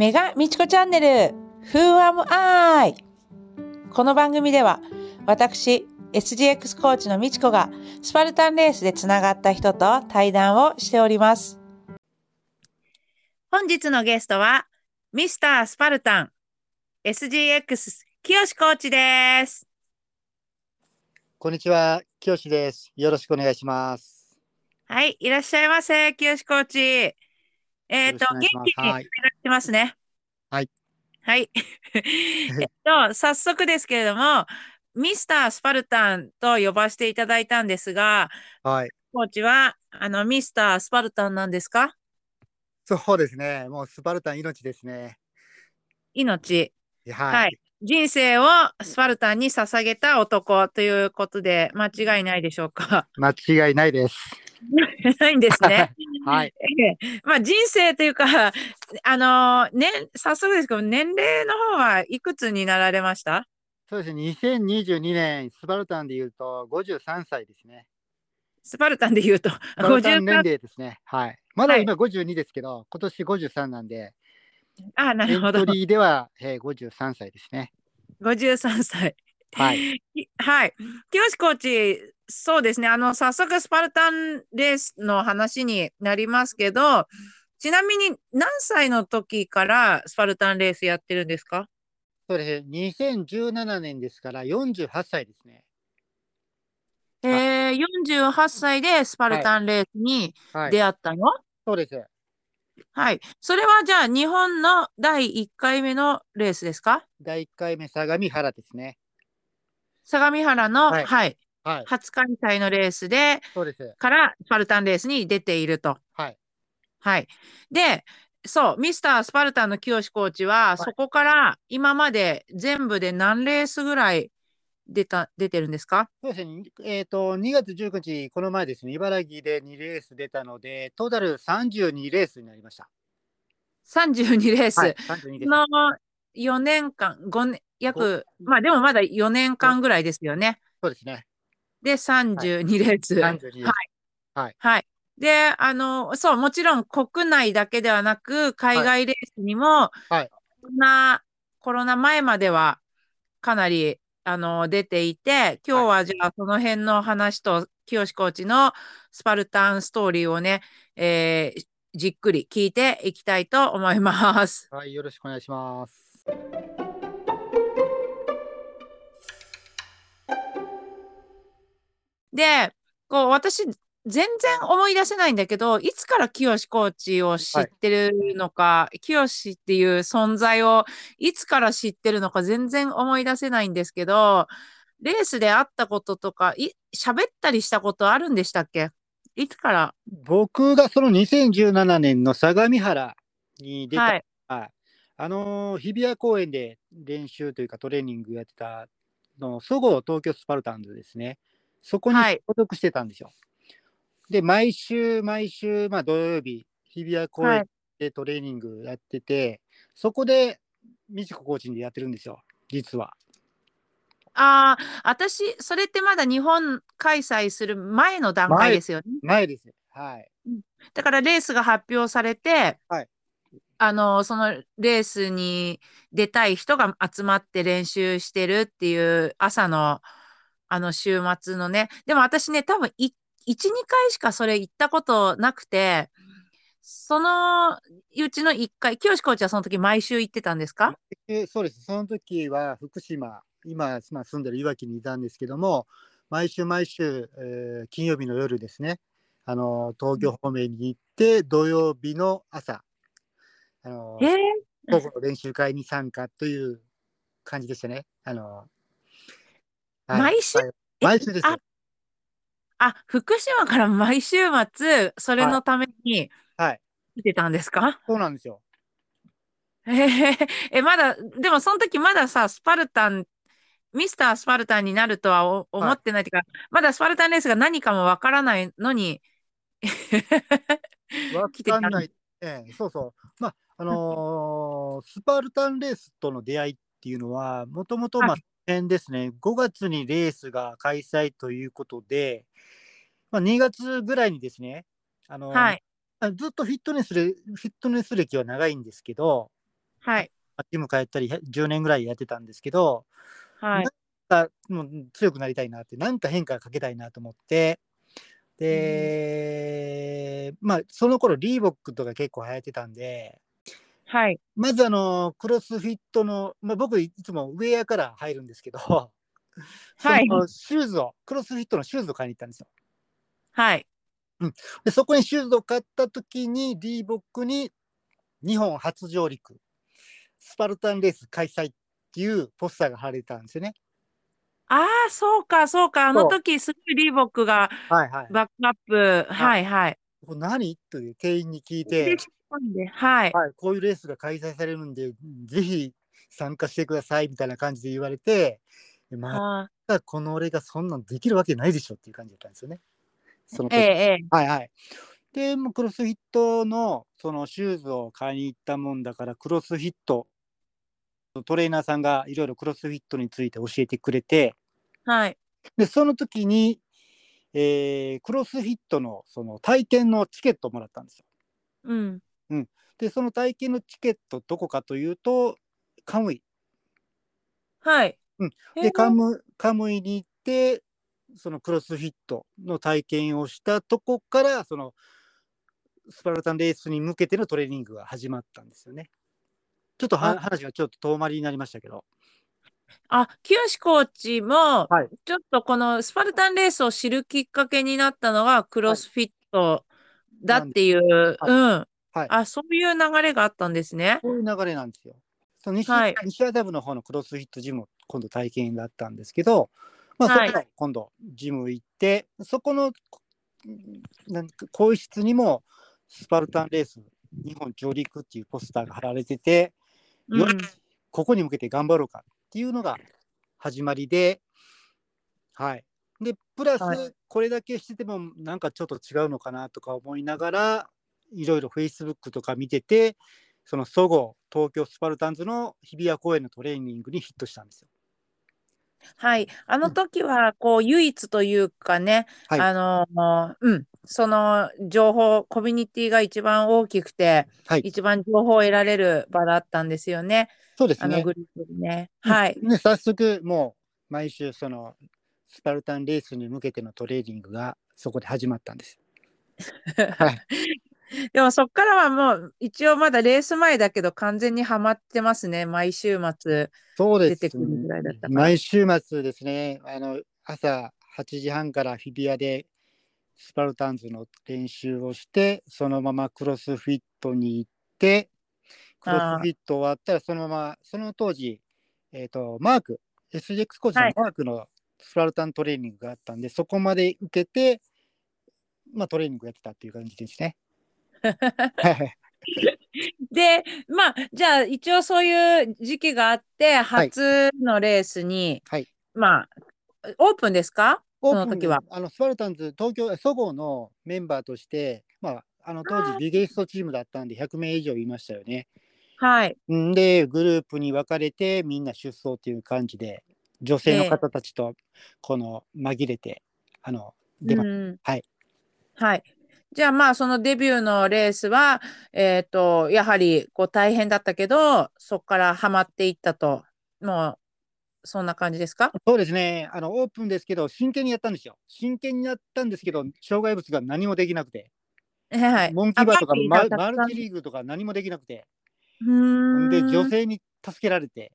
メガみちこチャンネル Who am I? この番組では私 SGX コーチのみちこがスパルタンレースでつながった人と対談をしております。本日のゲストはミスタースパルタン SGX 清コーチです。こんにちは、きよしです。よろしくお願いします。はい、いらっしゃいませ、清コーチ。えっ、と、元よろしくお願いしますはい気にお願いしますね。はい。はい。えっと、早速ですけれども、ミスタースパルタンと呼ばせていただいたんですが、はい。コーチは、あの、ミスタースパルタンなんですか？そうですね。もうスパルタン命ですね。命。はい。はい人生をスパルタンに捧げた男ということで、間違いないでしょうか？間違いないです。ないんですね。はい。ええまあ人生というか、あのね、早速ですけど、年齢の方はいくつになられました？そうですね。2022年、スパルタンで言うと53歳ですね。スパルタンで言うと、スパルタン年53齢ですね。はい。まだ今52ですけど、今年53なんで、あ、なエンるほどト。リーでは、えー、53歳ですね。53歳。はい。はい。清コーチ、そうですね。あの、早速スパルタンレースの話になりますけど、ちなみに何歳の時からスパルタンレースやってるんですか？そうですね。2017年ですから48歳ですね。えー、48歳でスパルタンレースにはい。出会ったの、そうです。はい。それはじゃあ日本の第1回目のレースですか？第1回目、相模原ですね。相模原の、はいはい、はい。初開催のレースで、そうです。からスパルタンレースに出ていると。はい。はい。で、そう、ミスタースパルタンの清コーチは、いそこから今まで全部で何レースぐらい出た、出てるんですか？そうですね。えっ、と、2月19日、この前ですね、茨城で2レース出たので、トータル32レースになりました。?32 レース。はい、32です。の4年間、5年、約、まあでもまだ4年間ぐらいですよね。そうですね。で、32レース。32です。はい。で、あの、そう、もちろん国内だけではなく、海外レースにも、はいコロナ、コロナ前まではかなり、あの、出ていて、今日はじゃあその辺の話と、清コーチのスパルタンストーリーをね、えーじっくり聞いていきたいと思います。はい、よろしくお願いします。で、こう、私、全然思い出せないんだけど、いつから清コーチを知ってるのか、清っていう存在をいつから知ってるのか全然思い出せないんですけど、レースで会ったこととか、い、喋ったりしたことあるんでしたっけ？いつから？僕がその2017年の相模原に出た、はい。あのー日比谷公園で練習というかトレーニングやってたの、そごう東京スパルタンズですね。そこにはい所属してたんですよ。で、毎週毎週、まあ土曜日、日比谷公園はい。でトレーニングやってて、そこで美智子コーチにやってるんですよ、実は。ああ、私、それってまだ日本開催する前の段階前ですよね。前です。はい。だからレースが発表されて、はいあの、そのレースに出たい人が集まって練習してるっていう朝の、あの週末のね。でも私ね、多分1、2回しかそれ行ったことなくて、そのうちの1回、清コーチはその時毎週行ってたんですか？でそうです。その時は福島、今、まあ、住んでるいわきにいたんですけども、毎週毎週、えー金曜日の夜ですね、あの東京方面に行って、土曜日の朝、あのえー、午後の練習会に参加という感じでしたね。あのはい毎週？はい毎週ですよあ。あ、福島から毎週末、それのためにはい。来てたんですか？そうなんですよ。えーえ、まだ、でもその時まださ、スパルタン、ミスタースパルタンになるとはお思はいってないというか、まだスパルタンレースが何かもわからないのに、わかんない。ええ、そうそう。まあ、あのースパルタンレースとの出会いっていうのは、もともと、まあですね、5月にレースが開催ということで、まあ、2月ぐらいにですね、あのーはい。あずっとフィットネスで、フィットネス歴は長いんですけど、はい。ジム通ったり10年ぐらいやってたんですけど、はい。なんかもう強くなりたいなって、なんか変化かけたいなと思って、で、まあ、その頃リーボックとか結構流行ってたんで、はい。まずあの、クロスフィットの、まあ、僕いつもウェアから入るんですけど、はいシューズを、クロスフィットのシューズを買いに行ったんですよ。はい。で、そこにシューズを買った時に、リーボックに日本初上陸、スパルタンレース開催っていうポスターが貼られてたんですよね。ああ、そうか、そうか。あの時、すごいリーボックがはいはい。バックアップ。はい、はい。これ何？という店員に聞いてんではい。はい、こういうレースが開催されるんで、ぜひ参加してくださいみたいな感じで言われて、でまあたこの俺がそんなんできるわけないでしょっていう感じだったんですよね。その時ーええ、ええ。はいはい。で、もうクロスフィットのそのシューズを買いに行ったもんだから、クロスフィット、トレーナーさんがいろいろクロスフィットについて教えてくれて、はい。で、その時に、えークロスフィットのその体験のチケットをもらったんですよ。うん。で、その体験のチケットどこかというと、カムイ。はい。うんで、カムカムイに行って、そのクロスフィットの体験をしたとこから、そのスパルタンレースに向けてのトレーニングが始まったんですよね。ちょっとはあ話がちょっと遠回りになりましたけど。あ、清コーチもはい、ちょっとこのスパルタンレースを知るきっかけになったのがクロスフィットだっていう、はいうん。はいあ、そういう流れがあったんですね。こういう流れなんですよ。その西,、はい西麻布の方のクロスフィットジムも今度体験だったんですけど、まあ、そはいこから今度ジム行って、そこのうんなんか更衣室にもスパルタンレース日本上陸っていうポスターが貼られてて、よしうん。ここに向けて頑張ろうかっていうのが始まりで、はい。で、プラスはい、これだけしててもなんかちょっと違うのかなとか思いながら、いろいろ Facebook とか見てて、そのそごう東京スパルタンズの日比谷公園のトレーニングにヒットしたんですよ。はい。あの時は、こう、唯一というかね、はいあの、うん、その情報、コミュニティが一番大きくて、はい一番情報を得られる場だったんですよね。そうですね。あのグループでね。はい。で早速もう毎週そのスパルタンレースに向けてのトレーニングがそこで始まったんです。はい。でもそこからはもう一応まだレース前だけど完全にはまってますね。毎週末。出てくるぐらいだったから毎週末ですね、あの朝8時半から日比谷でスパルタンズの練習をして、そのままクロスフィットに行って、クロスフィット終わったらそのまま、その当時、えっ、と、マーク、SGX コーチのはいマークのスパルタントレーニングがあったんで、そこまで受けて、まあトレーニングやってたっていう感じですね。はい で、まあ、じゃあ一応そういう時期があって、初のレースに、はいまあ、オープンですか？オープン時は。あのスパルタンズ、東京、そごうのメンバーとして、まあ、あの当時、ビゲストチームだったんで、100名以上いましたよね。はい。んで、グループに分かれて、みんな出走っていう感じで、女性の方たちとこの紛れて、あの出まうんはい。はい。じゃあまあそのデビューのレースは、えっと、やはりこう大変だったけど、そこからハマっていったと、もうそんな感じですか？そうですね、あのオープンですけど、真剣にやったんですよ。真剣にやったんですけど、障害物が何もできなくて、はいはい。モンキーバーとかママルチリーグとか何もできなくて、うーん。で、女性に助けられて、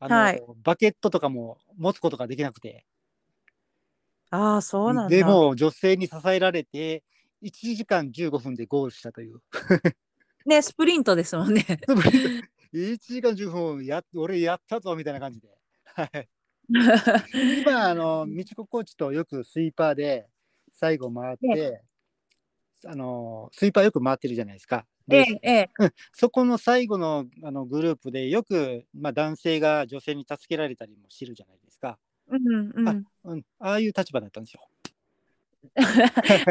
あのはい。バケットとかも持つことができなくて、ああ、そうなんだ。でも女性に支えられて、1時間15分でゴールしたという。ね、スプリントですもんね。1時間15分や、俺やったぞみたいな感じで。はい今、あの、みちこコーチとよくスイーパーで最後回って、あの、スイーパーよく回ってるじゃないですか。ええ、ええ。そこの最後のあのグループでよく、まあ、男性が女性に助けられたりもしてるじゃないですか。うんうん。うん、ああいう立場だったんですよ。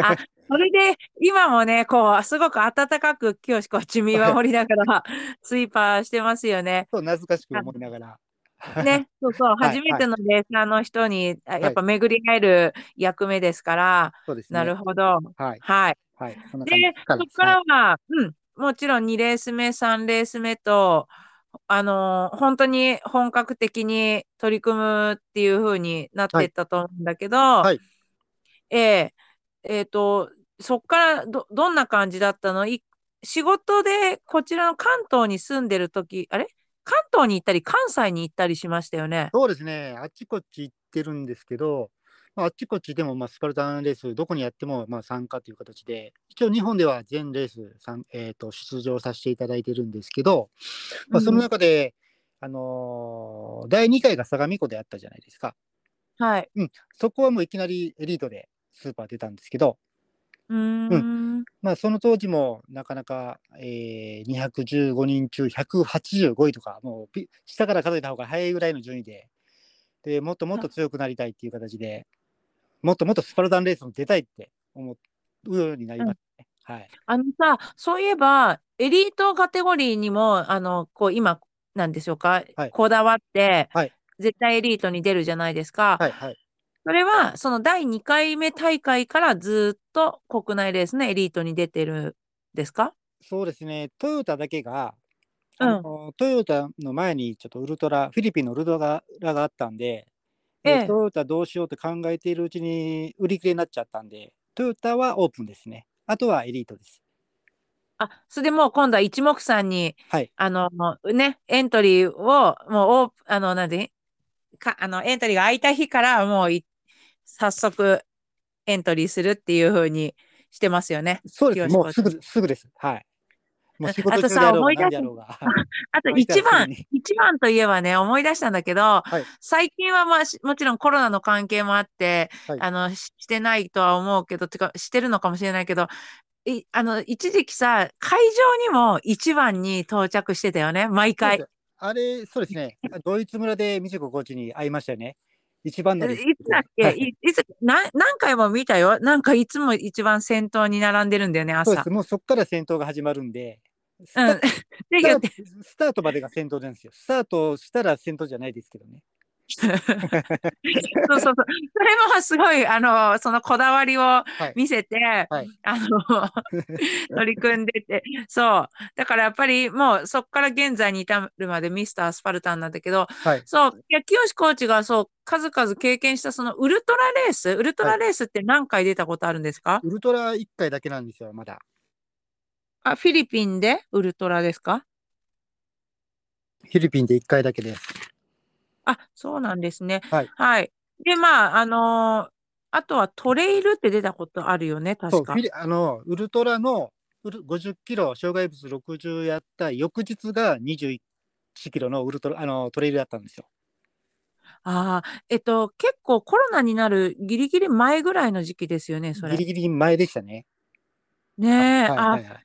あ、それで今もね、こう、すごく温かく清志コーチ見守りながら スイーパーしてますよね。そう、懐かしく思いながら。ね、そうそう、はい初めてのレーサーの人に、あやっぱ巡り会える役目ですから、そうですね。なるほど。はい。はい。はい。でそこからは、うん、もちろん2レース目、3レース目と、あのー本当に本格的に取り組むっていう風になっていったと思うんだけど、いえええっと、そっからど、どんな感じだったの？い仕事でこちらの関東に住んでる時、あれ？関東に行ったり関西に行ったりしましたよね？そうですね、あっちこっち行ってるんですけど、まあ、あっちこっちでも、まあ、スパルタンレース、どこにやっても、まあ、参加という形で、一応日本では全レース参、えー、と出場させていただいてるんですけど、まあ、その中で、あのー第2回が相模湖であったじゃないですか。はい。そこはもういきなりエリートでスーパー出たんですけど、うーん。まあ、その当時もなかなか、えー215人中185位とか、もうピ下から数えた方が早いぐらいの順位で、でもっともっと強くなりたいっていう形で、もっともっとスパルタンレースに出たいって思うようになりましたね。はい、あのさ、そういえば、エリートカテゴリーにも、あの、こう、今、なんでしょうか、はいこだわって、はい絶対エリートに出るじゃないですか。はい、はい。それは、その第2回目大会からずっと国内レースのエリートに出てるんですか？そうですね、トヨタだけが、うんあのトヨタの前にちょっとウルトラ、フィリピンのウルトラがあったんで、でええトヨタどうしようと考えているうちに売り切れになっちゃったんで、トヨタはオープンですね。あとはエリートです。あ、それでもう今度は一目散に、はい。あの、ね、エントリーを、もうオープ、あの、なんで、か、あの、エントリーが空いた日から、もうい、早速、エントリーするっていう風にしてますよね。そうです。清もうすぐ、すぐです。はい。もう仕事あとさ中であろうが思い出すあろうが。は いあと一番一番といえばね、思い出したんだけど、はい最近はまあ、しもちろんコロナの関係もあって、はいあの、ししてないとは思うけど、てか、してるのかもしれないけど、い、あの、一時期さ、会場にも一番に到着してたよね、毎回。あれ、そうですね。ドイツ村で美智子コーチに会いましたよね。一番乗り。いつだっけ、はいい、いつ、な、何回も見たよ？なんかいつも一番先頭に並んでるんだよね、朝そうです。。もうそこから戦闘が始まるんで、スうん。スタートまでが戦闘なんですよ。スタートしたら戦闘じゃないですけどね。そうそうそう。それもすごい、あの、そのこだわりをはい。見せて、はい。あの、取り組んでて、そう。だからやっぱりもうそこから現在に至るまでミスタースパルタンなんだけど、はい。そう、いや、清コーチがそう、数々経験したそのウルトラレース、ウルトラレースって何回出たことあるんですか、ウルトラ1回だけなんですよ、まだ。あ、フィリピンでウルトラですか？フィリピンで1回だけです。あ、そうなんですね。はい。はい。で、まあ、あのーあとはトレイルって出たことあるよね、確かあの、ウルトラのウル50キロ、障害物60やった翌日が21キロのウルトラ、あの、トレイルやったんですよ。ああ、えっと、結構コロナになるギリギリ前ぐらいの時期ですよね、それ。ギリギリ前でしたね。ねえ、はい、あ、はい、はい。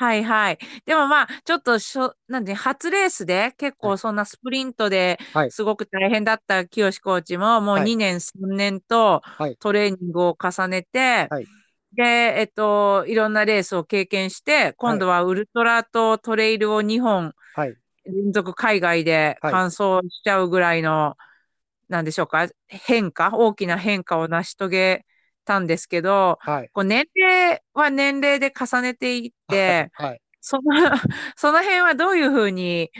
はいはい。でもまあ、ちょっとしょ、なんで、初レースで結構そんなスプリントではい。すごく大変だった清コーチも、もうはい。2年、3年とはい。トレーニングを重ねて、はい。で、えっと、いろんなレースを経験して、今度はウルトラとトレイルを2本はい。連続海外ではい。完走しちゃうぐらいの、なんでしょうか、変化、大きな変化を成し遂げたんですけど、はい。こう年齢は年齢で重ねていって、はい。その、その辺はどういうふうに、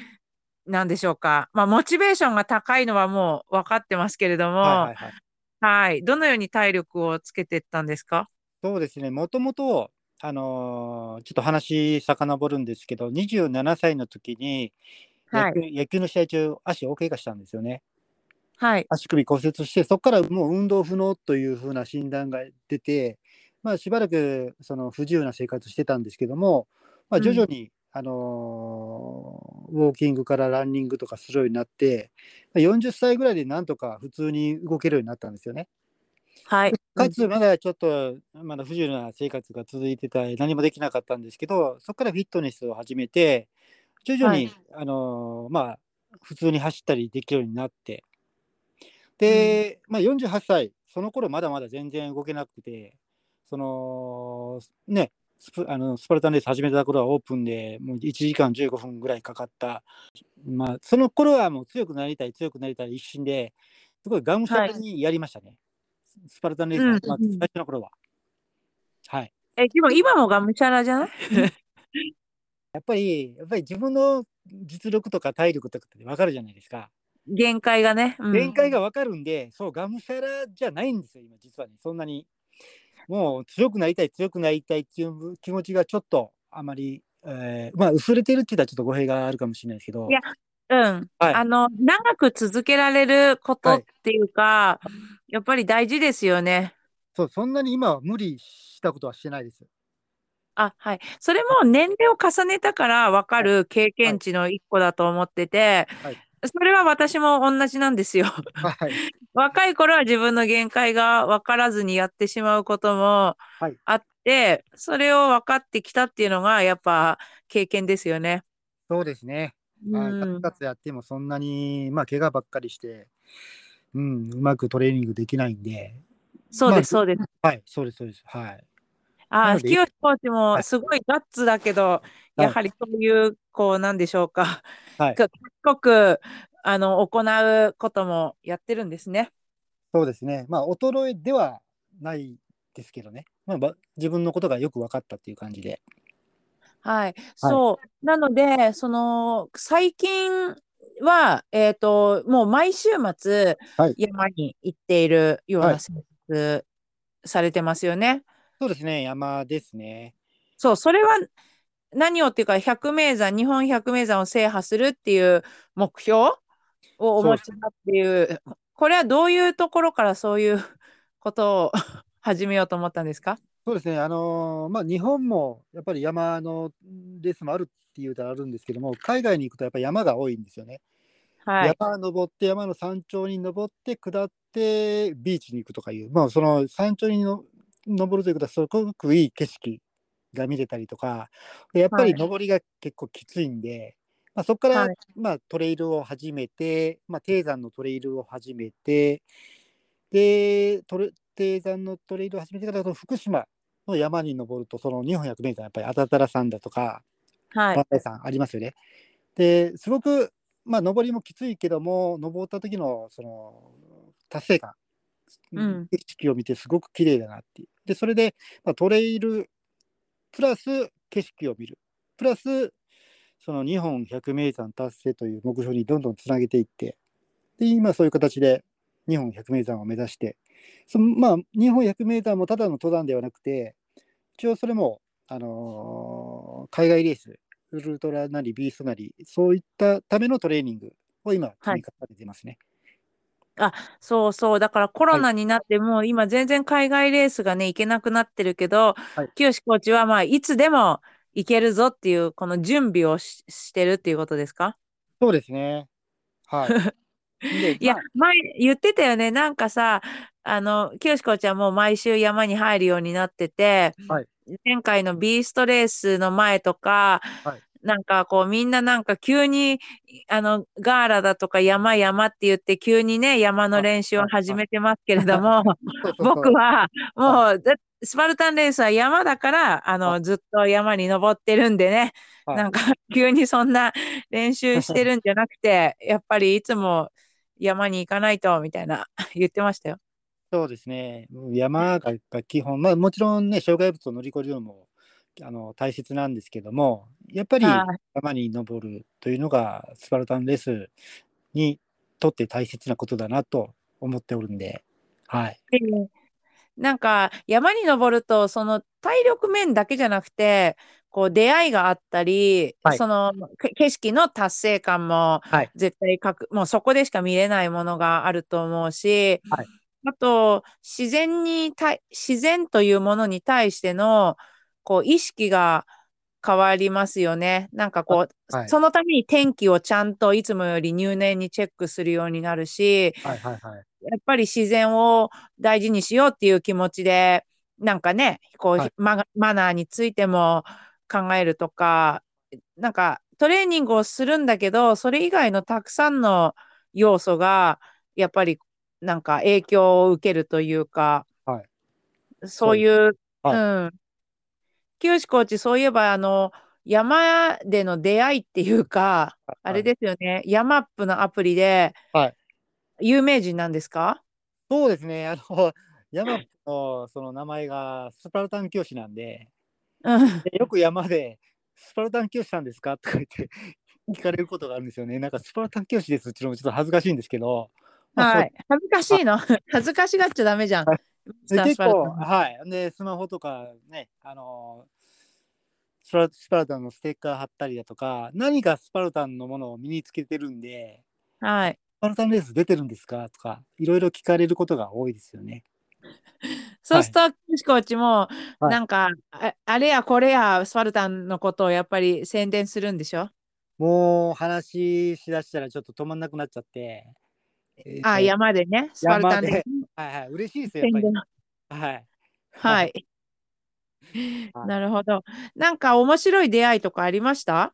なんでしょうか。まあ、モチベーションが高いのはもう分かってますけれども、はい。はい。はい。どのように体力をつけていったんですか？そうですね。もともと、あのーちょっと話遡るんですけど、27歳の時にはい野球、野球の試合中、足を怪我したんですよね。はい。足首骨折して、そこからもう運動不能というふうな診断が出て、まあ、しばらくその不自由な生活してたんですけども、まあ、うん徐々に、あのーウォーキングからランニングとかするようになって、まあ40歳ぐらいでなんとか普通に動けるようになったんですよね。はい。かつ、まだちょっと、まだ不自由な生活が続いてたり、何もできなかったんですけど、そこからフィットネスを始めて、徐々に、はいあのーまあ、普通に走ったりできるようになって、で、まあ、48歳、その頃まだまだ全然動けなくて、その、ね、スプあのスパルタンレース始めた頃はオープンでもう1時間15分ぐらいかかった、まあ、その頃はもう強くなりたい、強くなりたい一心で、すごいがむしゃらにやりましたね。スパルタンレース始まってうんうん最初の頃は。はい。え、でも今もがむしゃらじゃない？やっぱり、やっぱり自分の実力とか体力とかって分かるじゃないですか。限界がね。うん限界が分かるんで、そう、がむしゃらじゃないんですよ、今、実はね、そんなに。もう強くなりたい、強くなりたいっていう気持ちがちょっとあまり、えーまあ、薄れてるって言ったらちょっと語弊があるかもしれないですけどい、やうん。はいあの、長く続けられることっていうか、やっぱり大事ですよね。そう、そんなに今は無理したことはしてないです。あ、はい。それも年齢を重ねたから分かる経験値の一個だと思っててはい、それは私も同じなんですよ。はい。若い頃は自分の限界が分からずにやってしまうこともはいあって、それを分かってきたっていうのがやっぱ経験ですよね。そうですね。はい。うんやってもそんなに、まあ、怪我ばっかりして、うん、うまくトレーニングできないんで、そうです、そうです。はい、そうです、そうです。はい。ああ、清コーチはいもすごいガッツだけど、いやはりそういう、こう、なんでしょうか。はいか賢く、あの、行うこともやってるんですね。そうですね。まあ、衰えではないですけどね。まあ、ば自分のことがよく分かったっていう感じで。はい。そう。なので、その、最近は、えっと、もう毎週末はい、山に行っているようはない生活されてますよね。そうですね。山ですね。そう、それは何をっていうか、百名山、日本百名山を制覇するっていう目標をお持ちだっていう、これはどういうところからそういうことを始めようと思ったんですか？そうですね。あのーまあ、日本もやっぱり山のレースもあるっていうたらあるんですけども、海外に行くとやっぱり山が多いんですよね。はい。山登って、山の山頂に登って、下って、ビーチに行くとかいう、まあ、その山頂にの登るということは、すごくいい景色が見れたりとか、でやっぱりはい登りが結構きついんで、まあ、そこから、はいまあ、トレイルを始めて、まあ、低山のトレイルを始めて、で、トレ低山のトレイルを始めてから、その福島の山に登ると、その日本百名山、やっぱりあたたら山だとか、はい。山ありますよね。で、すごく、まあ、登りもきついけども、登った時の、その、達成感、うん景色を見てすごく綺麗だなっていう。で、それで、まあ、トレイル、プラス景色を見る、プラス、その日本百名山達成という目標にどんどんつなげていって、で、今そういう形で日本百名山を目指して、そのまあ、日本百名山もただの登山ではなくて、一応それも、あのー海外レース、ウルトラなりビーストなり、そういったためのトレーニングを今、積み重ねていますね。そうそう。だからコロナになってもう今全然海外レースがね、行けなくなってるけどはい、清コーチはまあいつでも行けるぞっていう、この準備をししてるっていうことですか？そうですね。はい。でいやまあ、前言ってたよね。なんかさ、あの、清コーチはもう毎週山に入るようになってて、はい前回のビーストレースの前とか、はいなんかこうみんななんか急にあのガーラだとか山山って言って急にね山の練習を始めてますけれども 僕はもうだスパルタンレースは山だからあのはずっと山に登ってるんでねはいなんか急にそんな練習してるんじゃなくてやっぱりいつも山に行かないとみたいな 言ってましたよ。そうですね。山が基本、まあもちろんね、障害物を乗り越えるのもあの大切なんですけども、やっぱりはい。山に登るというのがスパルタンレースにとって大切なことだなと思っておるんで、はい。でなんか山に登るとその体力面だけじゃなくてこう出会いがあったり、はい。そのけ景色の達成感もはい。絶対かくもうそこでしか見れないものがあると思うし、はい。あと自然に対自然というものに対してのこう意識が変わりますよね。なんかこう、はいそのために天気をちゃんといつもより入念にチェックするようになるし、はいはいはい。やっぱり自然を大事にしようっていう気持ちで、なんかね、こう、はいママナーについても考えるとか、なんかトレーニングをするんだけど、それ以外のたくさんの要素が、やっぱりなんか影響を受けるというか、はいそういう、はいうん。清コーチ、そういえば、あの、山での出会いっていうか、あれですよね、ヤマップのアプリで、はい有名人なんですか？そうですね。あの、山のその名前がスパルタン教師なんで、うん。でよく山でスパルタン教師さんですか？とか言って 聞かれることがあるんですよね。なんかスパルタン教師ですっていうのもちょっと恥ずかしいんですけど、まあはい。恥ずかしいの恥ずかしがっちゃダメじゃん。はいでスパルタ結構、はい。で、スマホとかね、あのスパルスパルタンのステッカー貼ったりだとか、何かスパルタンのものを身につけてるんで、はい。スパルタンレース出てるんですか？とか、いろいろ聞かれることが多いですよね。そうすると、キシコーチも、はいなんか、ああれやこれや、スパルタンのことをやっぱり宣伝するんでしょ？もう話しだしたらちょっと止まんなくなっちゃって。えーあ、山でね、スパルタンで。はいはい、嬉しいですよ、やっぱり。はい。はい。はいなるほど。なんか面白い出会いとかありました？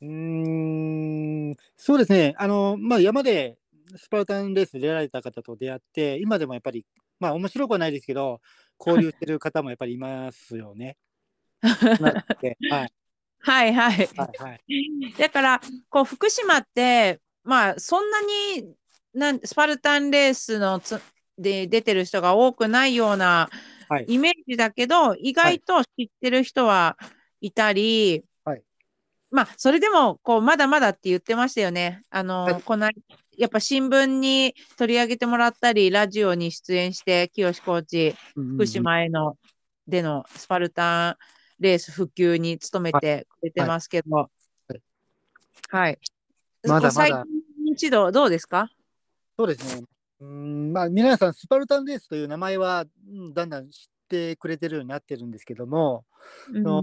うーん、そうですね。あの、まあ、山でスパルタンレース出られた方と出会って、今でもやっぱり、まあ、面白くはないですけど、交流してる方もやっぱりいますよね。はい、はいはい。はい、はい。だから、こう、福島って、まあ、そんなになんスパルタンレースのつで出てる人が多くないようなはい。イメージだけど、意外と知ってる人はいたり、はい。まあ、それでも、こう、まだまだって言ってましたよね。あの、はい。この、やっぱ新聞に取り上げてもらったり、ラジオに出演して、清コーチ、福島への、でのスパルタンレース普及に努めてくれてますけど、い。はい。まだまだ。最近認知度どうですか？そうですね。うーん、まあ、皆さん、スパルタンレースという名前は、うんだんだん知ってくれてるようになってるんですけども、うんの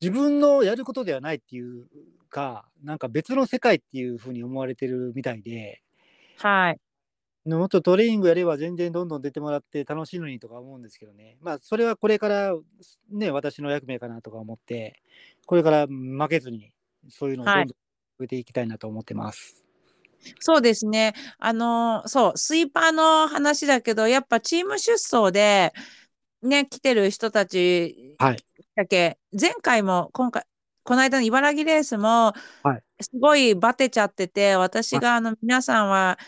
自分のやることではないっていうか、なんか別の世界っていうふうに思われてるみたいで、はい。もっとトレーニングやれば全然どんどん出てもらって楽しいのにとか思うんですけどね。まあ、それはこれからね、私の役目かなとか思って、これから負けずに、そういうのをどんどん増えていきたいなと思ってます。そうですね。あの、そう、スイーパーの話だけど、やっぱチーム出走で、ね、来てる人たちはい。だけ、前回も今回、この間の茨城レースもはい、すごいバテちゃってて、私があの皆さんは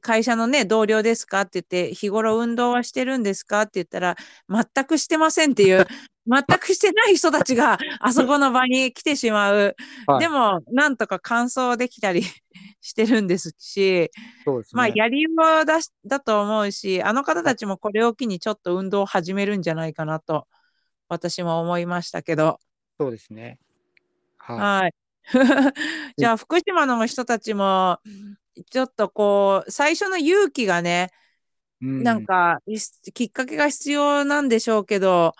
会社のね、同僚ですかって言って、日頃運動はしてるんですかって言ったら、全くしてませんっていう、全くしてない人たちが あそこの場に来てしまう。はいでも、なんとか完走できたり してるんですし、そうですね。まあ、やりようだしだと思うし、あの方たちもこれを機にちょっと運動を始めるんじゃないかなと、私も思いましたけど。そうですね。はい。はい。じゃあ、福島の人たちも、ちょっとこう、最初の勇気がね、うんなんか、いきっかけが必要なんでしょうけど、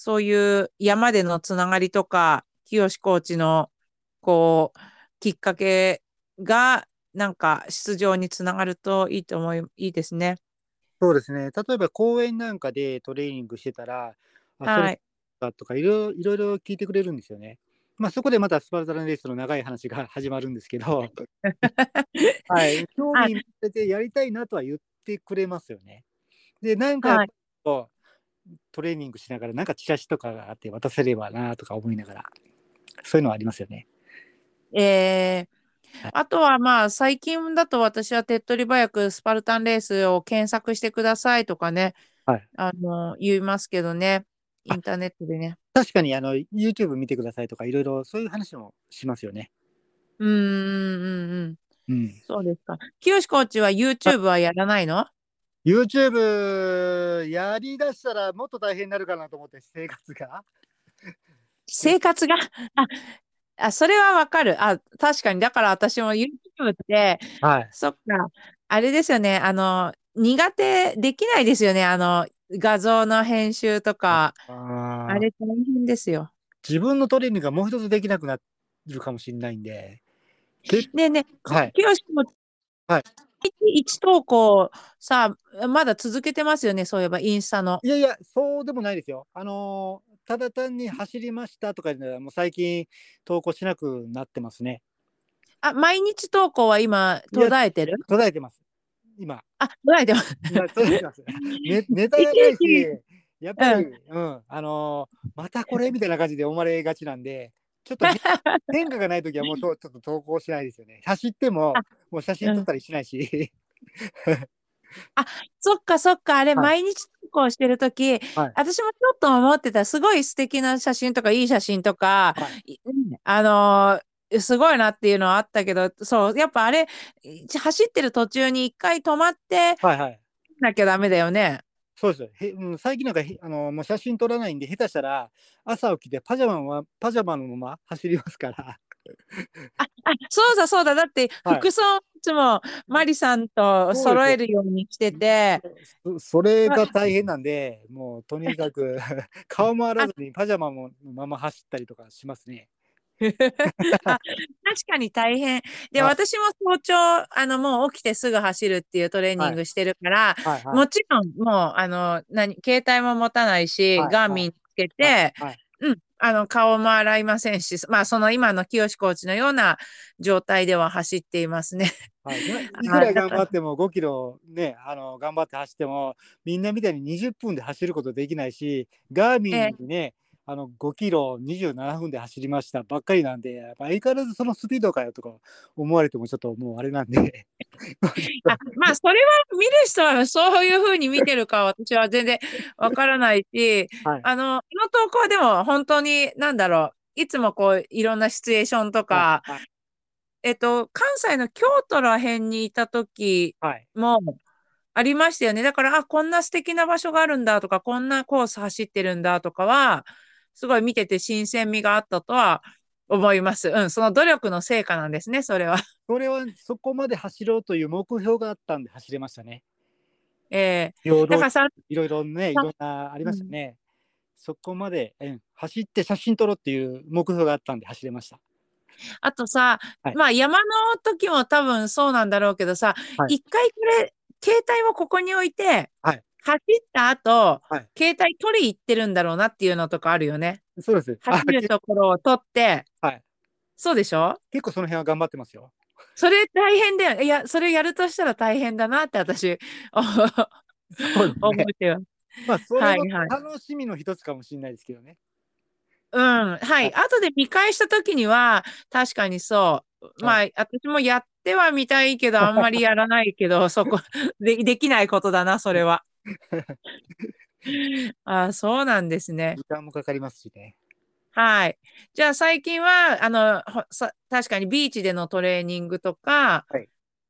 そういう山でのつながりとか、清コーチの、こう、きっかけが、なんか、出場につながるといいと思い、いいですね。そうですね。例えば公園なんかでトレーニングしてたら、はい。かとかいろいろいろいろ聞いてくれるんですよね。まあそこでまたスパルタンレースの長い話が始まるんですけど、はい、興味持っててやりたいなとは言ってくれますよね。で、なんかはいトレーニングしながら、なんかチラシとかがあって渡せればなとか思いながら、そういうのはありますよね。えーはいあとはまあ最近だと私は手っ取り早くスパルタンレースを検索してくださいとかね、はいあの言いますけどね、インターネットでね。確かにあの YouTube 見てくださいとかいろいろそういう話もしますよね。うーん、うん、うん。うん。そうですか。清コーチは YouTube はやらないの？YouTube やりだしたらもっと大変になるかなと思って生活が。生活が？あ、あ、それはわかる。あ、確かに。だから私も YouTube って、はい。そっか、あれですよね。あの、苦手できないですよね。あの、画像の編集とか、あれ大変ですよ。自分のトレーニングがもう一つできなくなるかもしれないんで。ねえねえ、はい。清も、はい。一投稿さ、まだ続けてますよね。そういえば、インスタの。いやいや、そうでもないですよ。あのーただ単に走りましたとかではもう最近投稿しなくなってますね。あ、毎日投稿は今、途絶えてる？途絶えてます。今。あ、途絶えてます。今途絶えてます。ね、ネタがないし、やっぱり、うん、あのーまたこれみたいな感じで思われがちなんで、ちょっと変 変化がないときはもうとちょっと投稿しないですよね。走ってもあ、もう写真撮ったりしないし。そっかそっか、あれ、はい毎日投稿してるとき、はい私もちょっと思ってた、すごい素敵な写真とか、いい写真とか、はいうんあのーすごいなっていうのはあったけど、そう、やっぱあれ、走ってる途中に一回止まってはいはい。なきゃダメだよね。そうですよ。へうん、最近なんかへあのもう写真撮らないんで、下手したら朝起きてパジャマはパジャマのまま走りますから。あ、あ、そうだそうだ。だって、はい服装いつもマリさんと揃えるようにしてて、そそれが大変なんで、もうとにかく 顔も洗わずにパジャマものまま走ったりとかしますね。あ確かに大変。で、はい私も早朝、あの、もう起きてすぐ走るっていうトレーニングしてるから、はいはい。もちろん、もう、あの、何、携帯も持たないし、はいガーミンつけて、はいはいうん、あの、顔も洗いませんし、まあ、その今の清コーチのような状態では走っていますね。はい、いくら頑張っても5キロね、あの頑張って走っても、みんなみたいに20分で走ることできないし、ガーミンにね、あの5キロ27分で走りましたばっかりなんで、やっぱ相変わらずそのスピードかよとか思われてもちょっともうあれなんで。あまあ、それは見る人はそういうふうに見てるかは私は全然わからないし、はいあの、この投稿はでも本当に、なんだろう、いつもこう、いろんなシチュエーションとか、はいえっと、関西の京都ら辺にいた時はいもありましたよね。だから、あ、こんな素敵な場所があるんだとか、こんなコース走ってるんだとかは、すごい見てて新鮮味があったとは思います。うん、その努力の成果なんですね、それは。それはそこまで走ろうという目標があったんで走れましたね。え平等ーだからさ、いろいろね、いろんなありましたね。そこまで、うん、走って写真撮ろうっていう目標があったんで走れました。あとさ、はいまあ山の時も多分そうなんだろうけどさ、はい一回これ、携帯をここに置いて、はい走った後、はい携帯取り行ってるんだろうなっていうのとかあるよね。そうです。あ走るところを取って、はいそうでしょ？結構その辺は頑張ってますよ。それ大変だよ。いや、それやるとしたら大変だなって私、そうです思ね。ってます。まあ、それもはいはい楽しみの一つかもしれないですけどね。うん、はい。はい後で見返した時には、確かにそう。まあ、私もやってはみたいけど、あんまりやらないけど、そこ、で、できないことだな、それは。あ、そうなんですね。時間もかかりますしね。はい。じゃあ最近は、あの、確かにビーチでのトレーニングとか、はい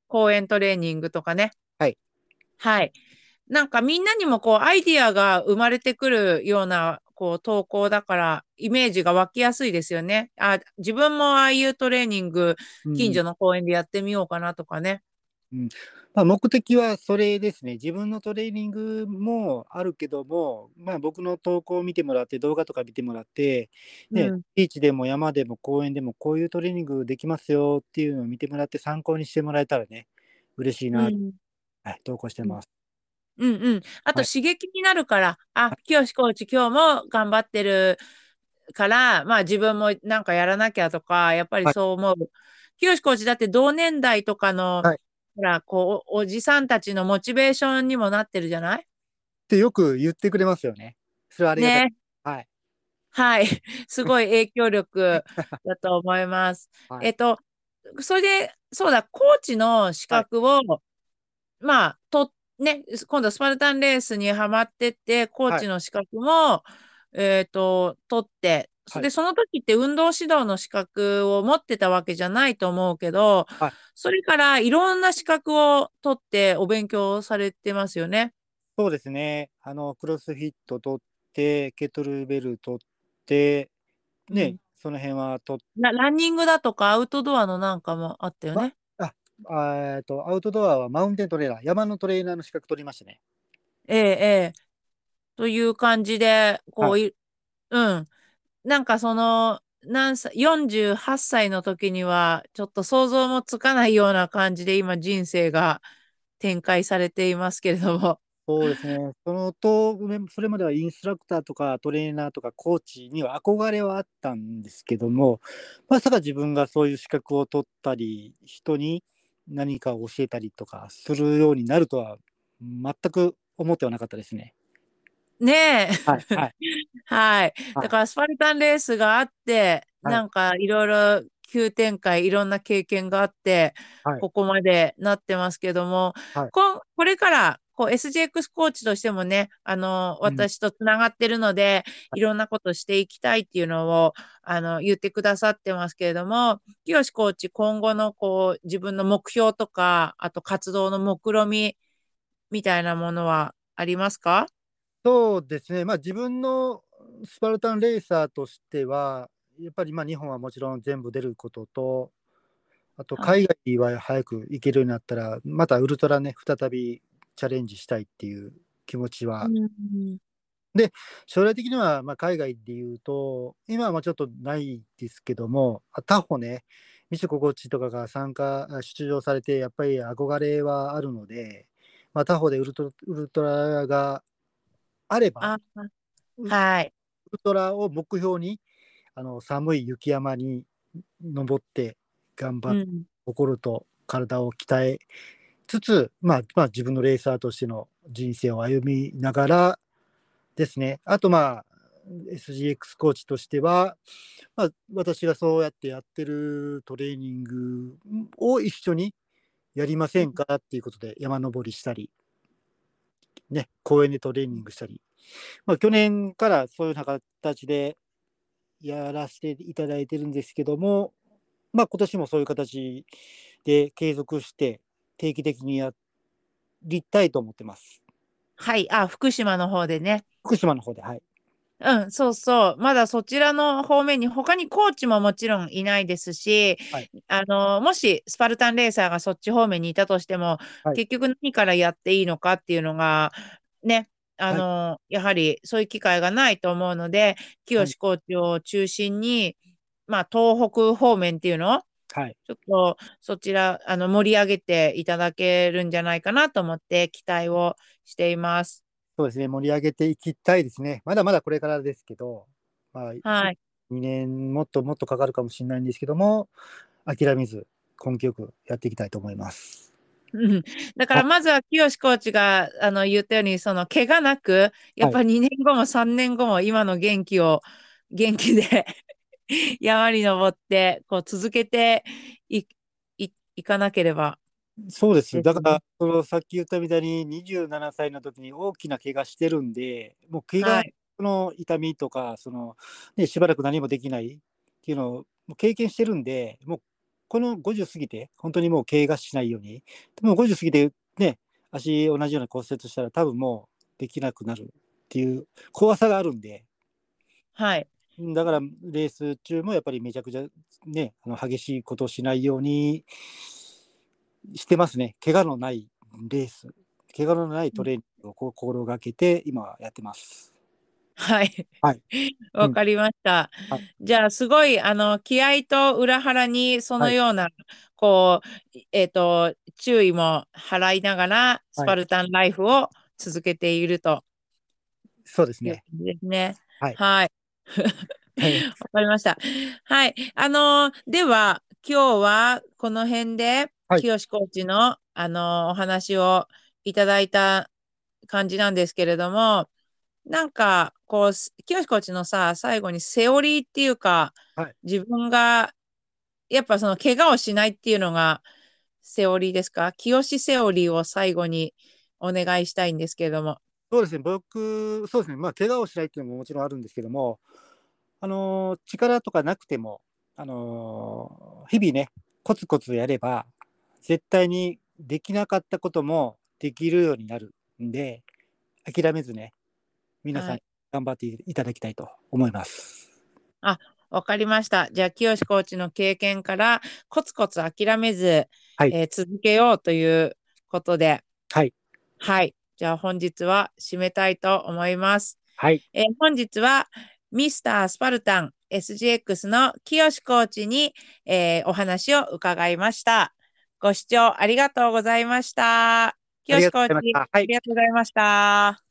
公園トレーニングとかね。はい。はい。なんかみんなにもこうアイディアが生まれてくるようなこう投稿だからイメージが湧きやすいですよね。あ、自分もああいうトレーニングうん近所の公園でやってみようかなとかね。まあ、目的はそれですね。自分のトレーニングもあるけども、まあ、僕の投稿を見てもらって、動画とか見てもらって、ねうんビーチでも山でも公園でもこういうトレーニングできますよっていうのを見てもらって参考にしてもらえたらね、嬉しいな、うんはい、投稿してます。うんうん。あとはい刺激になるから、あ、清コーチ今日も頑張ってるから、まあ自分もなんかやらなきゃとか、やっぱりはいそう思う。清コーチだって同年代とかの、はいほら、こう、おおじさんたちのモチベーションにもなってるじゃない？ってよく言ってくれますよね。それはありがたい。ね。はい。はい。すごい影響力 だと思います。はいえっと、それで、そうだ、コーチの資格を、まあ、と、ね、今度スパルタンレースにはまってって、コーチの資格も、えっと、取って、はいで、その時って運動指導の資格を持ってたわけじゃないと思うけど、はいそれからいろんな資格を取ってお勉強されてますよね。そうですね。あの、クロスフィット取って、ケトルベル取って、ね、うんその辺は取っラランニングだとかアウトドアのなんかもあったよね。あえっと、アウトドアはマウンテントレーナー、山のトレーナーの資格取りましたね。ええ、ええ。という感じで、こう、はいうん。なんかその、何歳、48歳の時には、ちょっと想像もつかないような感じで今人生が展開されていますけれども。そうですね。そのと、それまではインストラクターとかトレーナーとかコーチには憧れはあったんですけども、まさか自分がそういう資格を取ったり、人に何かを教えたりとかするようになるとは全く思ってはなかったですね。ねえ。はい。はい。はい。はい。だからスパルタンレースがあって、はい。なんかいろいろ急展開、いろんな経験があって、はい。ここまでなってますけども、はい。こんこれからこう SGX コーチとしてもね、あの、うん。私とつながってるので、い。ろんなことしていきたいっていうのを、あの、言ってくださってますけれども、清コーチ、今後のこう、自分の目標とか、あと活動の目論みみたいなものはありますか？そうですね、まあ、自分のスパルタンレーサーとしては、やっぱりまあ日本はもちろん全部出ることと、あとはい。海外は早く行けるようになったら、またウルトラね、再びチャレンジしたいっていう気持ちは、うん将来的にはまあ海外でいうと、今はまあちょっとないですけども、あ他方ね、ミシココーチとかが参加、あ出場されて、やっぱり憧れはあるので、まあ、他方でウルトウルトラがあれば、あ、はい。ウルトラを目標にあの寒い雪山に登って頑張って、うん。心と体を鍛えつつ、まあ、まあ自分のレーサーとしての人生を歩みながらですね。あとまあ SGX コーチとしては、まあ、私がそうやってやってるトレーニングを一緒にやりませんか？っていうことで山登りしたり、ね、公園でトレーニングしたり、まあ、去年からそういうような形でやらせていただいてるんですけども、まあ、今年もそういう形で継続して定期的にやりたいと思ってます。はい。あ、福島の方でね。福島の方で、はい。うん、そうそう。まだそちらの方面に他にコーチももちろんいないですし、はいあの、もしスパルタンレーサーがそっち方面にいたとしても、はい結局何からやっていいのかっていうのが、ね、あの、やはりそういう機会がないと思うので、清コーチを中心に、まあ、東北方面っていうのはい。ちょっとそちら、あの、盛り上げていただけるんじゃないかなと思って期待をしています。そうですね。盛り上げていきたいですね。まだまだこれからですけど、まあ、はい。2年もっともっとかかるかもしれないんですけども、諦めず根気よくやっていきたいと思います。うんだからまずは清コーチがあの言ったように、その怪我なく、やっぱ2年後も3年後も今の元気を、元気で 山に登って、こう続けていいいかなければ。そうです。だから、そのさっき言ったみたいに27歳の時に大きな怪我してるんで、もう怪我はい。の痛みとか、そのね、しばらく何もできないっていうのをもう経験してるんで、もうこの50過ぎて、本当にもう怪我しないように、でも50過ぎてね、足同じような骨折したら多分もうできなくなるっていう怖さがあるんで、はい。だからレース中もやっぱりめちゃくちゃね、あの激しいことをしないようにしてますね。怪我のないレース、怪我のないトレーニングを心がけて今はやってます。はい。はい。わかりました。はいじゃあ、すごい、あの、気合と裏腹に、そのような、こう、えっと、注意も払いながら、スパルタンライフを続けているというそうですね。ですね。はいはい。はい わかりました。はい。あのーでは、今日はこの辺で、はい清コーチの、あのーお話をいただいた感じなんですけれども、なんか、こう、す清コーチのさ、最後にセオリーっていうか、はい自分が、やっぱその、怪我をしないっていうのが、セオリーですか？清セオリーを最後にお願いしたいんですけれども。そうですね。僕、そうですね。まあ、怪我をしないっていうのももちろんあるんですけども、あのー力とかなくても、あのー日々ね、コツコツやれば、絶対にできなかったこともできるようになるんで、諦めずね、皆さんはい頑張っていただきたいと思います。わかりました。じゃあ、清コーチの経験から、コツコツ諦めず、はいえー続けようということで、はい。はい。じゃあ、本日は締めたいと思います。はい。えー本日は、ミスタースパルタン SGX の清コーチに、えーお話を伺いました。ご視聴ありがとうございました。清コーチ、ありがとうございました